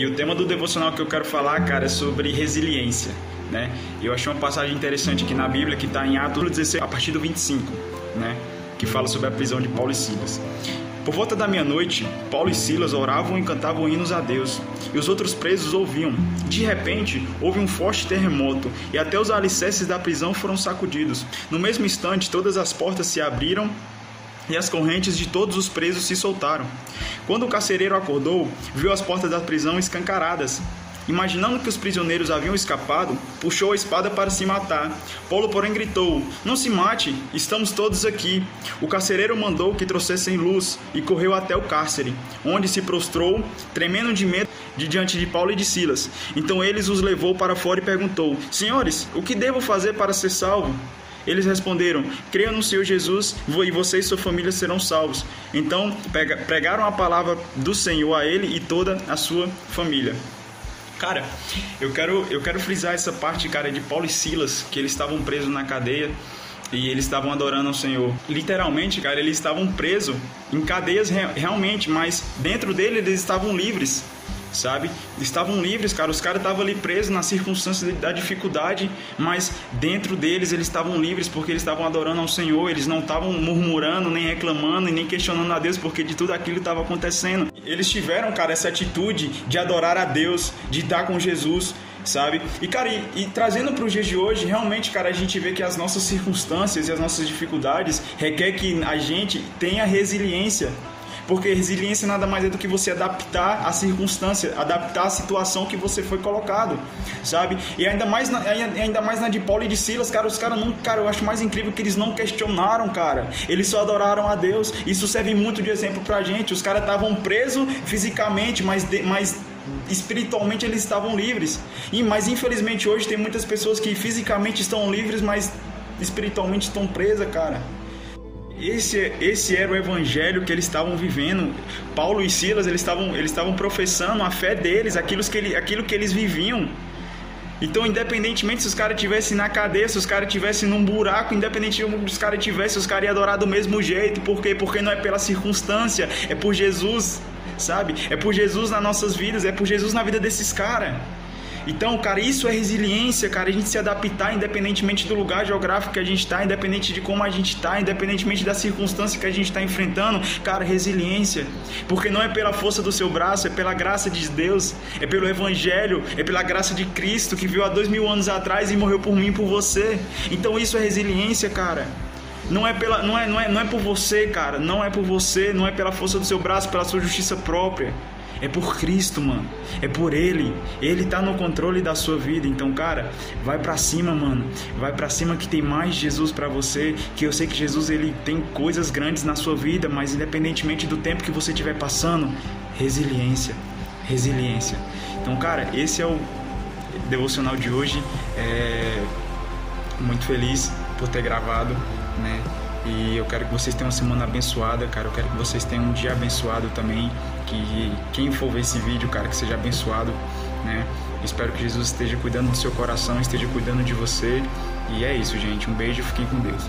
E o tema do devocional que eu quero falar, cara, é sobre resiliência, né? Eu achei uma passagem interessante aqui na Bíblia que está em Atos 16, a partir do 25, né? Que fala sobre a prisão de Paulo e Silas. Por volta da meia-noite, Paulo e Silas oravam e cantavam hinos a Deus, e os outros presos ouviam. De repente, houve um forte terremoto, e até os alicerces da prisão foram sacudidos. No mesmo instante, todas as portas se abriram e as correntes de todos os presos se soltaram. Quando o carcereiro acordou, viu as portas da prisão escancaradas Imaginando que os prisioneiros haviam escapado, puxou a espada para se matar. Paulo, porém, gritou: Não se mate, estamos todos aqui. O carcereiro mandou que trouxessem luz e correu até o cárcere, onde se prostrou, tremendo de medo, de diante de Paulo e de Silas. Então eles os levou para fora e perguntou: Senhores, o que devo fazer para ser salvo? Eles responderam: Creia no Senhor Jesus e você e sua família serão salvos. Então pregaram a palavra do Senhor a ele e toda a sua família. Cara, eu quero, eu quero frisar essa parte, cara, de Paulo e Silas, que eles estavam presos na cadeia e eles estavam adorando ao Senhor. Literalmente, cara, eles estavam presos em cadeias realmente, mas dentro dele eles estavam livres sabe? Estavam livres, cara. Os caras estavam ali presos nas circunstâncias da dificuldade, mas dentro deles eles estavam livres porque eles estavam adorando ao Senhor. Eles não estavam murmurando, nem reclamando e nem questionando a Deus porque de tudo aquilo estava acontecendo. Eles tiveram, cara, essa atitude de adorar a Deus, de estar com Jesus sabe? E, cara, e, e trazendo para os dias de hoje, realmente, cara, a gente vê que as nossas circunstâncias e as nossas dificuldades requer que a gente tenha resiliência, porque resiliência nada mais é do que você adaptar a circunstância, adaptar a situação que você foi colocado, sabe? E ainda mais na, ainda mais na de Paulo e de Silas, cara, os caras não, cara, eu acho mais incrível que eles não questionaram, cara. Eles só adoraram a Deus. Isso serve muito de exemplo pra gente. Os caras estavam presos fisicamente, mas, de, mas espiritualmente eles estavam livres. E mas infelizmente hoje tem muitas pessoas que fisicamente estão livres, mas espiritualmente estão presas, cara. Esse, esse era o evangelho que eles estavam vivendo. Paulo e Silas, eles estavam, eles estavam professando a fé deles, aquilo que, ele, aquilo que eles viviam. Então, independentemente se os caras estivessem na cadeia, se os caras estivessem num buraco, independentemente se os caras estivessem, os caras iam adorar do mesmo jeito. Por quê? Porque não é pela circunstância, é por Jesus, sabe? É por Jesus nas nossas vidas, é por Jesus na vida desses caras. Então, cara, isso é resiliência, cara, a gente se adaptar independentemente do lugar geográfico que a gente está, independente de como a gente está, independentemente da circunstância que a gente está enfrentando, cara, resiliência. Porque não é pela força do seu braço, é pela graça de Deus, é pelo Evangelho, é pela graça de Cristo que veio há dois mil anos atrás e morreu por mim e por você. Então, isso é resiliência, cara. Não é, pela, não, é, não, é, não é por você, cara. Não é por você, não é pela força do seu braço, pela sua justiça própria. É por Cristo, mano. É por Ele. Ele tá no controle da sua vida. Então, cara, vai para cima, mano. Vai para cima que tem mais Jesus para você. Que eu sei que Jesus ele tem coisas grandes na sua vida, mas independentemente do tempo que você estiver passando, resiliência. Resiliência. Então, cara, esse é o devocional de hoje. É muito feliz por ter gravado, né? E eu quero que vocês tenham uma semana abençoada, cara. Eu quero que vocês tenham um dia abençoado também. Que quem for ver esse vídeo, cara, que seja abençoado, né? Espero que Jesus esteja cuidando do seu coração, esteja cuidando de você. E é isso, gente. Um beijo, fiquem com Deus.